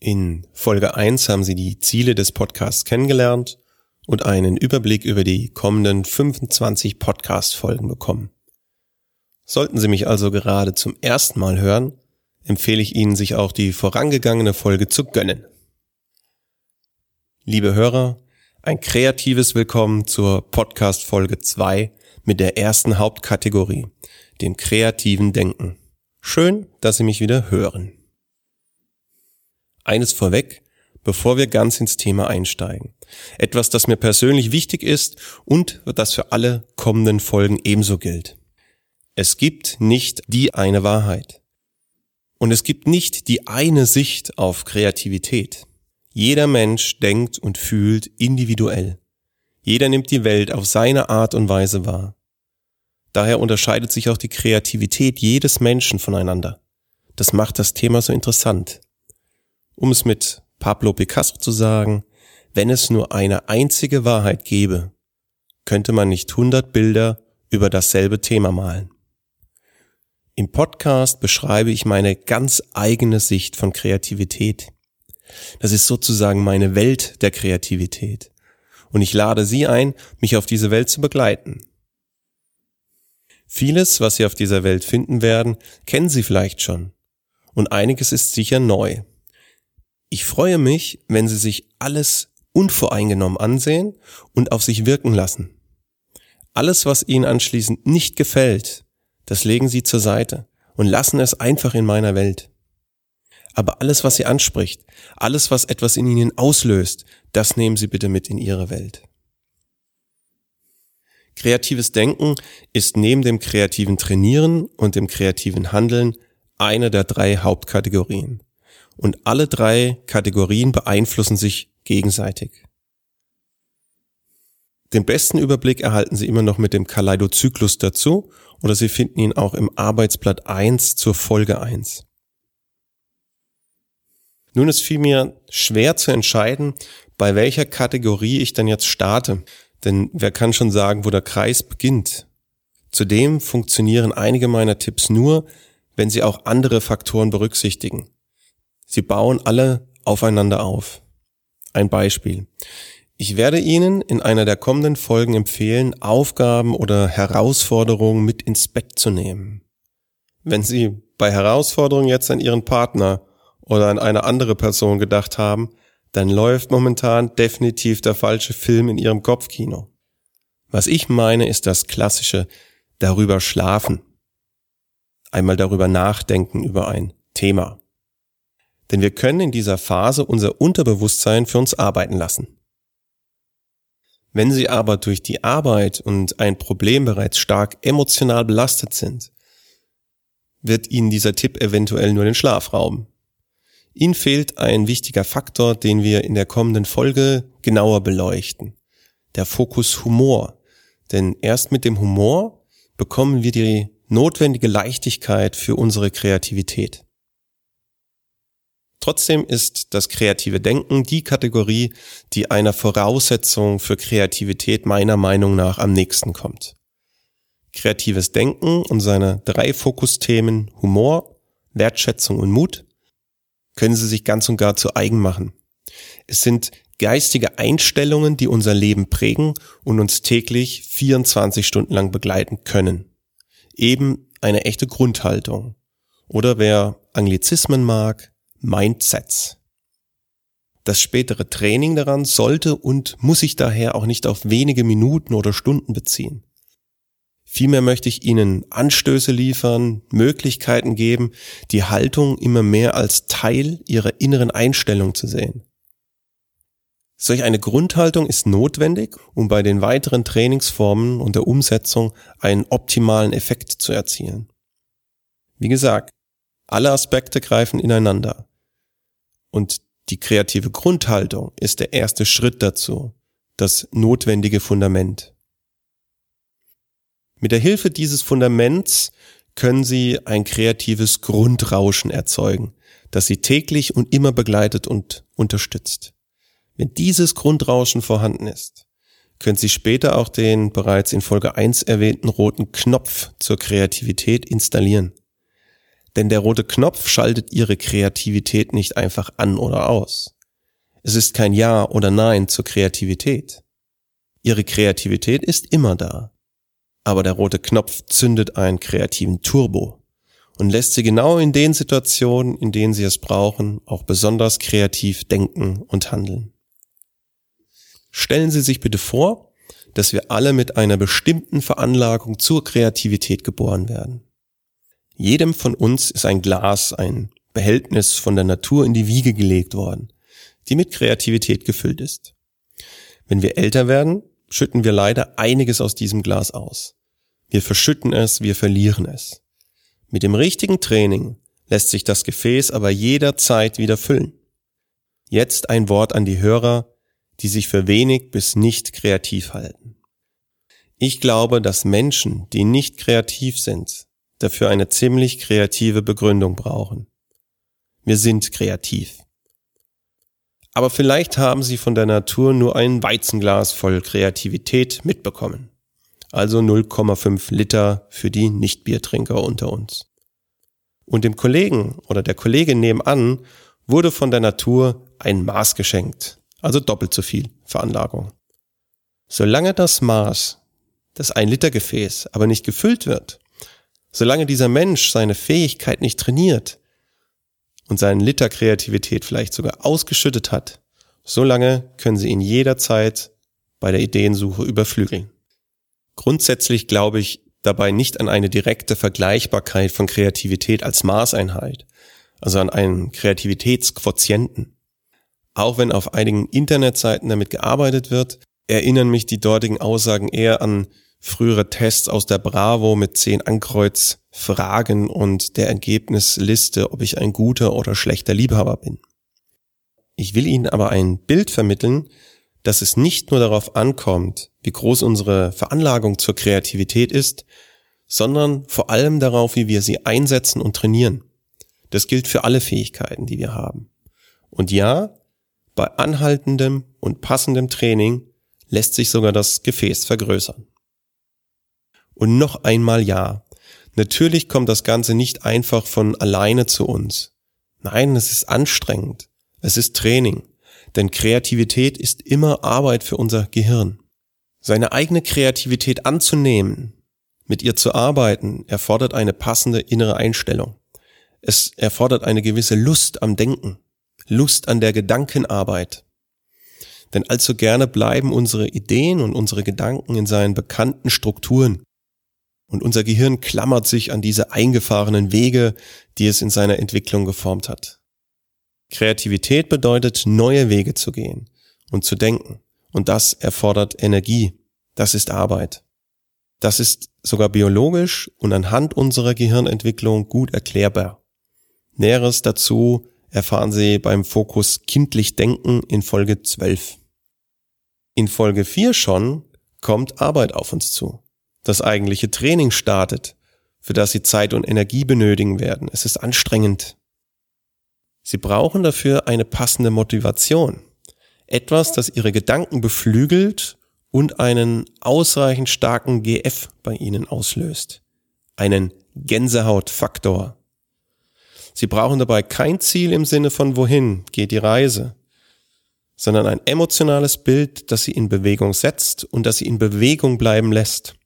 In Folge 1 haben Sie die Ziele des Podcasts kennengelernt und einen Überblick über die kommenden 25 Podcast-Folgen bekommen. Sollten Sie mich also gerade zum ersten Mal hören, empfehle ich Ihnen, sich auch die vorangegangene Folge zu gönnen. Liebe Hörer, ein kreatives Willkommen zur Podcast Folge 2 mit der ersten Hauptkategorie, dem kreativen Denken. Schön, dass Sie mich wieder hören. Eines vorweg, bevor wir ganz ins Thema einsteigen. Etwas, das mir persönlich wichtig ist und das für alle kommenden Folgen ebenso gilt. Es gibt nicht die eine Wahrheit. Und es gibt nicht die eine Sicht auf Kreativität. Jeder Mensch denkt und fühlt individuell. Jeder nimmt die Welt auf seine Art und Weise wahr. Daher unterscheidet sich auch die Kreativität jedes Menschen voneinander. Das macht das Thema so interessant. Um es mit Pablo Picasso zu sagen, wenn es nur eine einzige Wahrheit gäbe, könnte man nicht hundert Bilder über dasselbe Thema malen. Im Podcast beschreibe ich meine ganz eigene Sicht von Kreativität. Das ist sozusagen meine Welt der Kreativität. Und ich lade Sie ein, mich auf diese Welt zu begleiten. Vieles, was Sie auf dieser Welt finden werden, kennen Sie vielleicht schon. Und einiges ist sicher neu. Ich freue mich, wenn Sie sich alles unvoreingenommen ansehen und auf sich wirken lassen. Alles, was Ihnen anschließend nicht gefällt, das legen Sie zur Seite und lassen es einfach in meiner Welt. Aber alles, was Sie anspricht, alles, was etwas in Ihnen auslöst, das nehmen Sie bitte mit in Ihre Welt. Kreatives Denken ist neben dem kreativen Trainieren und dem kreativen Handeln eine der drei Hauptkategorien und alle drei Kategorien beeinflussen sich gegenseitig. Den besten Überblick erhalten Sie immer noch mit dem Kaleidozyklus dazu oder Sie finden ihn auch im Arbeitsblatt 1 zur Folge 1. Nun ist vielmehr schwer zu entscheiden, bei welcher Kategorie ich dann jetzt starte, denn wer kann schon sagen, wo der Kreis beginnt? Zudem funktionieren einige meiner Tipps nur, wenn Sie auch andere Faktoren berücksichtigen. Sie bauen alle aufeinander auf. Ein Beispiel. Ich werde Ihnen in einer der kommenden Folgen empfehlen, Aufgaben oder Herausforderungen mit ins Bett zu nehmen. Wenn Sie bei Herausforderungen jetzt an Ihren Partner oder an eine andere Person gedacht haben, dann läuft momentan definitiv der falsche Film in Ihrem Kopfkino. Was ich meine, ist das klassische darüber schlafen. Einmal darüber nachdenken über ein Thema. Denn wir können in dieser Phase unser Unterbewusstsein für uns arbeiten lassen. Wenn Sie aber durch die Arbeit und ein Problem bereits stark emotional belastet sind, wird Ihnen dieser Tipp eventuell nur den Schlaf rauben. Ihnen fehlt ein wichtiger Faktor, den wir in der kommenden Folge genauer beleuchten. Der Fokus Humor. Denn erst mit dem Humor bekommen wir die notwendige Leichtigkeit für unsere Kreativität. Trotzdem ist das kreative Denken die Kategorie, die einer Voraussetzung für Kreativität meiner Meinung nach am nächsten kommt. Kreatives Denken und seine drei Fokusthemen Humor, Wertschätzung und Mut können Sie sich ganz und gar zu eigen machen. Es sind geistige Einstellungen, die unser Leben prägen und uns täglich 24 Stunden lang begleiten können. Eben eine echte Grundhaltung. Oder wer Anglizismen mag, Mindsets. Das spätere Training daran sollte und muss sich daher auch nicht auf wenige Minuten oder Stunden beziehen. Vielmehr möchte ich Ihnen Anstöße liefern, Möglichkeiten geben, die Haltung immer mehr als Teil Ihrer inneren Einstellung zu sehen. Solch eine Grundhaltung ist notwendig, um bei den weiteren Trainingsformen und der Umsetzung einen optimalen Effekt zu erzielen. Wie gesagt, alle Aspekte greifen ineinander. Und Die kreative Grundhaltung ist der erste Schritt dazu, das notwendige Fundament. Mit der Hilfe dieses Fundaments können Sie ein kreatives Grundrauschen erzeugen, das Sie täglich und immer begleitet und unterstützt. Wenn dieses Grundrauschen vorhanden ist, können Sie später auch den bereits in Folge 1 erwähnten roten Knopf zur Kreativität installieren. Denn der rote Knopf schaltet Ihre Kreativität nicht einfach an oder aus. Es ist kein Ja oder Nein zur Kreativität. Ihre Kreativität ist immer da. Aber der rote Knopf zündet einen kreativen Turbo und lässt Sie genau in den Situationen, in denen Sie es brauchen, auch besonders kreativ denken und handeln. Stellen Sie sich bitte vor, dass wir alle mit einer bestimmten Veranlagung zur Kreativität geboren werden. Jedem von uns ist ein Glas, ein Behältnis von der Natur in die Wiege gelegt worden, die mit Kreativität gefüllt ist. Wenn wir älter werden, schütten wir leider einiges aus diesem Glas aus. Wir verschütten es, wir verlieren es. Mit dem richtigen Training lässt sich das Gefäß aber jederzeit wieder füllen. Jetzt ein Wort an die Hörer, die sich für wenig bis nicht kreativ halten. Ich glaube, dass Menschen, die nicht kreativ sind, dafür eine ziemlich kreative Begründung brauchen. Wir sind kreativ. Aber vielleicht haben sie von der Natur nur ein Weizenglas voll Kreativität mitbekommen. Also 0,5 Liter für die Nichtbiertrinker unter uns. Und dem Kollegen oder der Kollegin nebenan wurde von der Natur ein Maß geschenkt, also doppelt so viel Veranlagung. Solange das Maß, das ein Liter Gefäß, aber nicht gefüllt wird, solange dieser Mensch seine Fähigkeit nicht trainiert und seinen Liter Kreativität vielleicht sogar ausgeschüttet hat, solange können Sie ihn jederzeit bei der Ideensuche überflügeln. Grundsätzlich glaube ich dabei nicht an eine direkte Vergleichbarkeit von Kreativität als Maßeinheit, also an einen Kreativitätsquotienten. Auch wenn auf einigen Internetseiten damit gearbeitet wird, erinnern mich die dortigen Aussagen eher an frühere Tests aus der Bravo mit zehn Ankreuzfragen und der Ergebnisliste, ob ich ein guter oder schlechter Liebhaber bin. Ich will Ihnen aber ein Bild vermitteln, dass es nicht nur darauf ankommt, wie groß unsere Veranlagung zur Kreativität ist, sondern vor allem darauf, wie wir sie einsetzen und trainieren. Das gilt für alle Fähigkeiten, die wir haben. Und ja, bei anhaltendem und passendem Training lässt sich sogar das Gefäß vergrößern. Und noch einmal ja. Natürlich kommt das Ganze nicht einfach von alleine zu uns. Nein, es ist anstrengend. Es ist Training. Denn Kreativität ist immer Arbeit für unser Gehirn. Seine eigene Kreativität anzunehmen, mit ihr zu arbeiten, erfordert eine passende innere Einstellung. Es erfordert eine gewisse Lust am Denken. Lust an der Gedankenarbeit. Denn allzu gerne bleiben unsere Ideen und unsere Gedanken in seinen bekannten Strukturen. Und unser Gehirn klammert sich an diese eingefahrenen Wege, die es in seiner Entwicklung geformt hat. Kreativität bedeutet, neue Wege zu gehen und zu denken. Und das erfordert Energie. Das ist Arbeit. Das ist sogar biologisch und anhand unserer Gehirnentwicklung gut erklärbar. Näheres dazu erfahren Sie beim Fokus Kindlich Denken in Folge 12. In Folge 4 schon kommt Arbeit auf uns zu. Das eigentliche Training startet, für das Sie Zeit und Energie benötigen werden. Es ist anstrengend. Sie brauchen dafür eine passende Motivation. Etwas, das Ihre Gedanken beflügelt und einen ausreichend starken GF bei Ihnen auslöst. Einen Gänsehautfaktor. Sie brauchen dabei kein Ziel im Sinne von wohin geht die Reise, sondern ein emotionales Bild, das sie in Bewegung setzt und das sie in Bewegung bleiben lässt.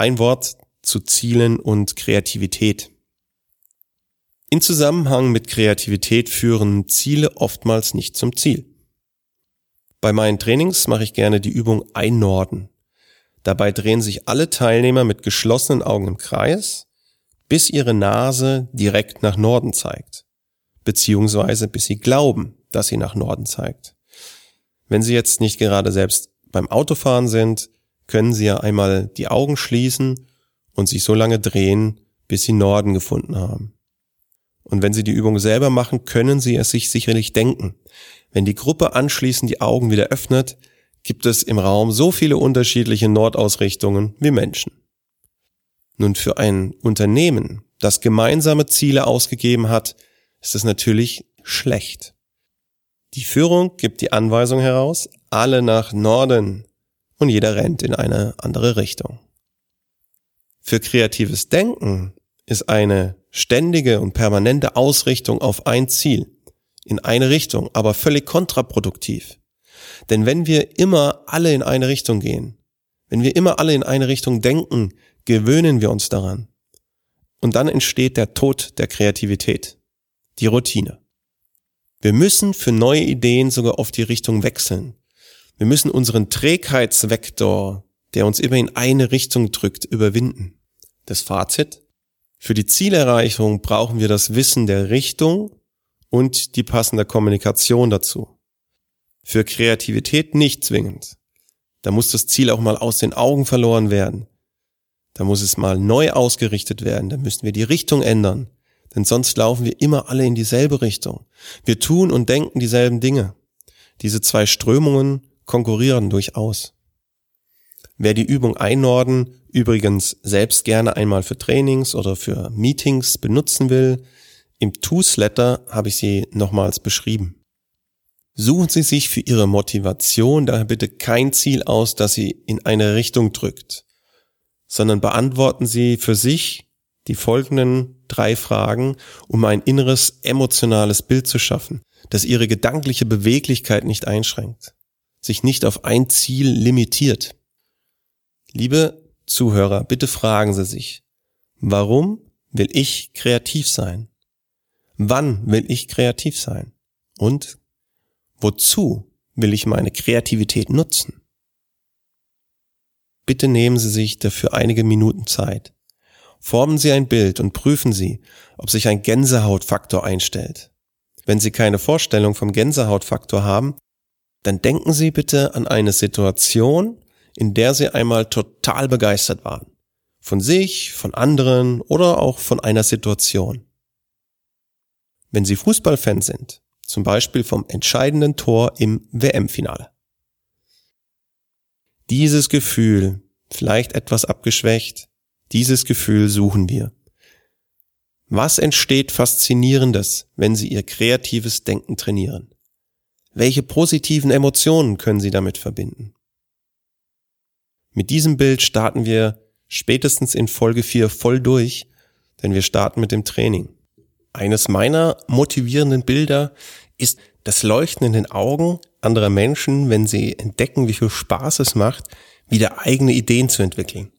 Ein Wort zu Zielen und Kreativität. In Zusammenhang mit Kreativität führen Ziele oftmals nicht zum Ziel. Bei meinen Trainings mache ich gerne die Übung Einnorden. Dabei drehen sich alle Teilnehmer mit geschlossenen Augen im Kreis bis ihre Nase direkt nach Norden zeigt, beziehungsweise bis sie glauben, dass sie nach Norden zeigt. Wenn Sie jetzt nicht gerade selbst beim Autofahren sind, können Sie ja einmal die Augen schließen und sich so lange drehen, bis Sie Norden gefunden haben. Und wenn Sie die Übung selber machen, können Sie es sich sicherlich denken. Wenn die Gruppe anschließend die Augen wieder öffnet, gibt es im Raum so viele unterschiedliche Nordausrichtungen wie Menschen. Nun für ein Unternehmen, das gemeinsame Ziele ausgegeben hat, ist es natürlich schlecht. Die Führung gibt die Anweisung heraus, alle nach Norden und jeder rennt in eine andere Richtung. Für kreatives Denken ist eine ständige und permanente Ausrichtung auf ein Ziel, in eine Richtung, aber völlig kontraproduktiv. Denn wenn wir immer alle in eine Richtung gehen, wenn wir immer alle in eine Richtung denken, gewöhnen wir uns daran. Und dann entsteht der Tod der Kreativität, die Routine. Wir müssen für neue Ideen sogar oft die Richtung wechseln. Wir müssen unseren Trägheitsvektor, der uns immer in eine Richtung drückt, überwinden. Das Fazit? Für die Zielerreichung brauchen wir das Wissen der Richtung und die passende Kommunikation dazu. Für Kreativität nicht zwingend. Da muss das Ziel auch mal aus den Augen verloren werden. Da muss es mal neu ausgerichtet werden. Da müssen wir die Richtung ändern. Denn sonst laufen wir immer alle in dieselbe Richtung. Wir tun und denken dieselben Dinge. Diese zwei Strömungen konkurrieren durchaus. Wer die Übung Einnorden übrigens selbst gerne einmal für Trainings oder für Meetings benutzen will, im Toosletter habe ich sie nochmals beschrieben. Suchen Sie sich für Ihre Motivation daher bitte kein Ziel aus, das Sie in eine Richtung drückt, sondern beantworten Sie für sich die folgenden drei Fragen, um ein inneres emotionales Bild zu schaffen, das Ihre gedankliche Beweglichkeit nicht einschränkt, sich nicht auf ein Ziel limitiert. Liebe Zuhörer, bitte fragen Sie sich, warum will ich kreativ sein? Wann will ich kreativ sein? Und wozu will ich meine Kreativität nutzen? Bitte nehmen Sie sich dafür einige Minuten Zeit. Formen Sie ein Bild und prüfen Sie, ob sich ein Gänsehautfaktor einstellt. Wenn Sie keine Vorstellung vom Gänsehautfaktor haben, dann denken Sie bitte an eine Situation, in der Sie einmal total begeistert waren. Von sich, von anderen oder auch von einer Situation. Wenn Sie Fußballfan sind, zum Beispiel vom entscheidenden Tor im WM-Finale. Dieses Gefühl, vielleicht etwas abgeschwächt, dieses Gefühl suchen wir. Was entsteht Faszinierendes, wenn Sie Ihr kreatives Denken trainieren? Welche positiven Emotionen können Sie damit verbinden? Mit diesem Bild starten wir spätestens in Folge 4 voll durch, denn wir starten mit dem Training. Eines meiner motivierenden Bilder ist das Leuchten in den Augen anderer Menschen, wenn sie entdecken, wie viel Spaß es macht, wieder eigene Ideen zu entwickeln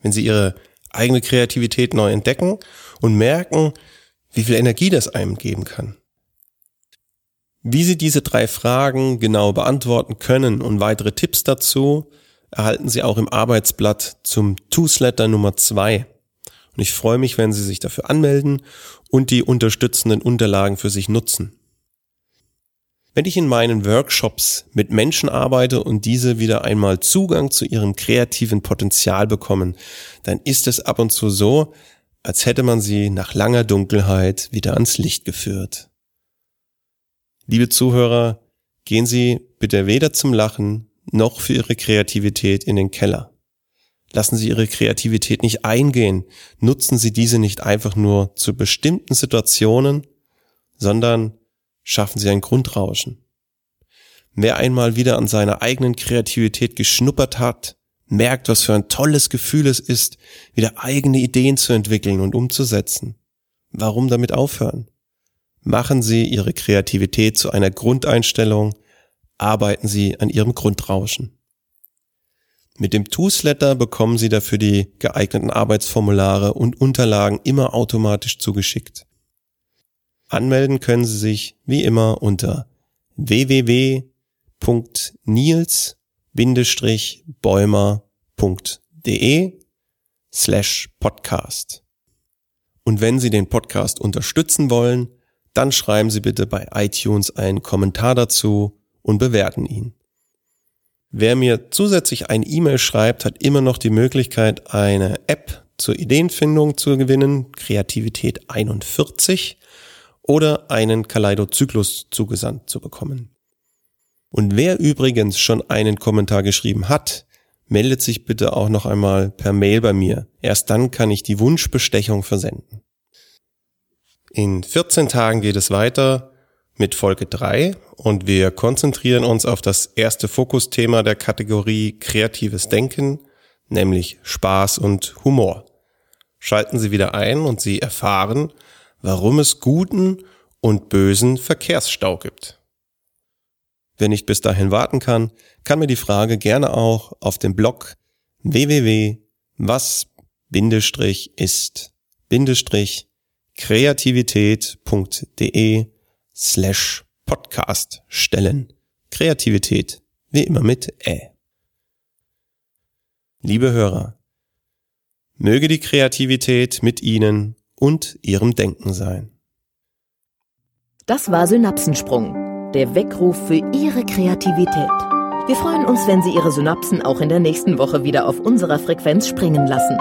wenn sie ihre eigene Kreativität neu entdecken und merken, wie viel Energie das einem geben kann. Wie Sie diese drei Fragen genau beantworten können und weitere Tipps dazu erhalten Sie auch im Arbeitsblatt zum Toosletter Nummer zwei. Und ich freue mich, wenn Sie sich dafür anmelden und die unterstützenden Unterlagen für sich nutzen. Wenn ich in meinen Workshops mit Menschen arbeite und diese wieder einmal Zugang zu ihrem kreativen Potenzial bekommen, dann ist es ab und zu so, als hätte man sie nach langer Dunkelheit wieder ans Licht geführt. Liebe Zuhörer, gehen Sie bitte weder zum Lachen noch für Ihre Kreativität in den Keller. Lassen Sie Ihre Kreativität nicht eingehen, nutzen Sie diese nicht einfach nur zu bestimmten Situationen, sondern schaffen sie ein Grundrauschen. Wer einmal wieder an seiner eigenen Kreativität geschnuppert hat, merkt, was für ein tolles Gefühl es ist, wieder eigene Ideen zu entwickeln und umzusetzen. Warum damit aufhören? Machen Sie Ihre Kreativität zu einer Grundeinstellung, arbeiten Sie an Ihrem Grundrauschen. Mit dem Toosletter bekommen Sie dafür die geeigneten Arbeitsformulare und Unterlagen immer automatisch zugeschickt. Anmelden können Sie sich wie immer unter www.nils-bäumer.de slash podcast. Und wenn Sie den Podcast unterstützen wollen, dann schreiben Sie bitte bei iTunes einen Kommentar dazu und bewerten ihn. Wer mir zusätzlich ein E-Mail schreibt, hat immer noch die Möglichkeit, eine App zur Ideenfindung zu gewinnen, Kreativität 41, oder einen Kaleidozyklus zugesandt zu bekommen. Und wer übrigens schon einen Kommentar geschrieben hat, meldet sich bitte auch noch einmal per Mail bei mir. Erst dann kann ich die Wunschbestechung versenden. In 14 Tagen geht es weiter mit Folge 3 und wir konzentrieren uns auf das erste Fokusthema der Kategorie kreatives Denken, nämlich Spaß und Humor. Schalten Sie wieder ein und Sie erfahren, warum es guten und bösen Verkehrsstau gibt. Wer nicht bis dahin warten kann, kann mir die Frage gerne auch auf dem Blog www.was-ist-kreativität.de slash podcast stellen. Kreativität, wie immer mit Ä. Liebe Hörer, möge die Kreativität mit Ihnen und Ihrem Denken sein. Das war Synapsensprung der Weckruf für Ihre Kreativität. Wir freuen uns, wenn Sie Ihre Synapsen auch in der nächsten Woche wieder auf unserer Frequenz springen lassen.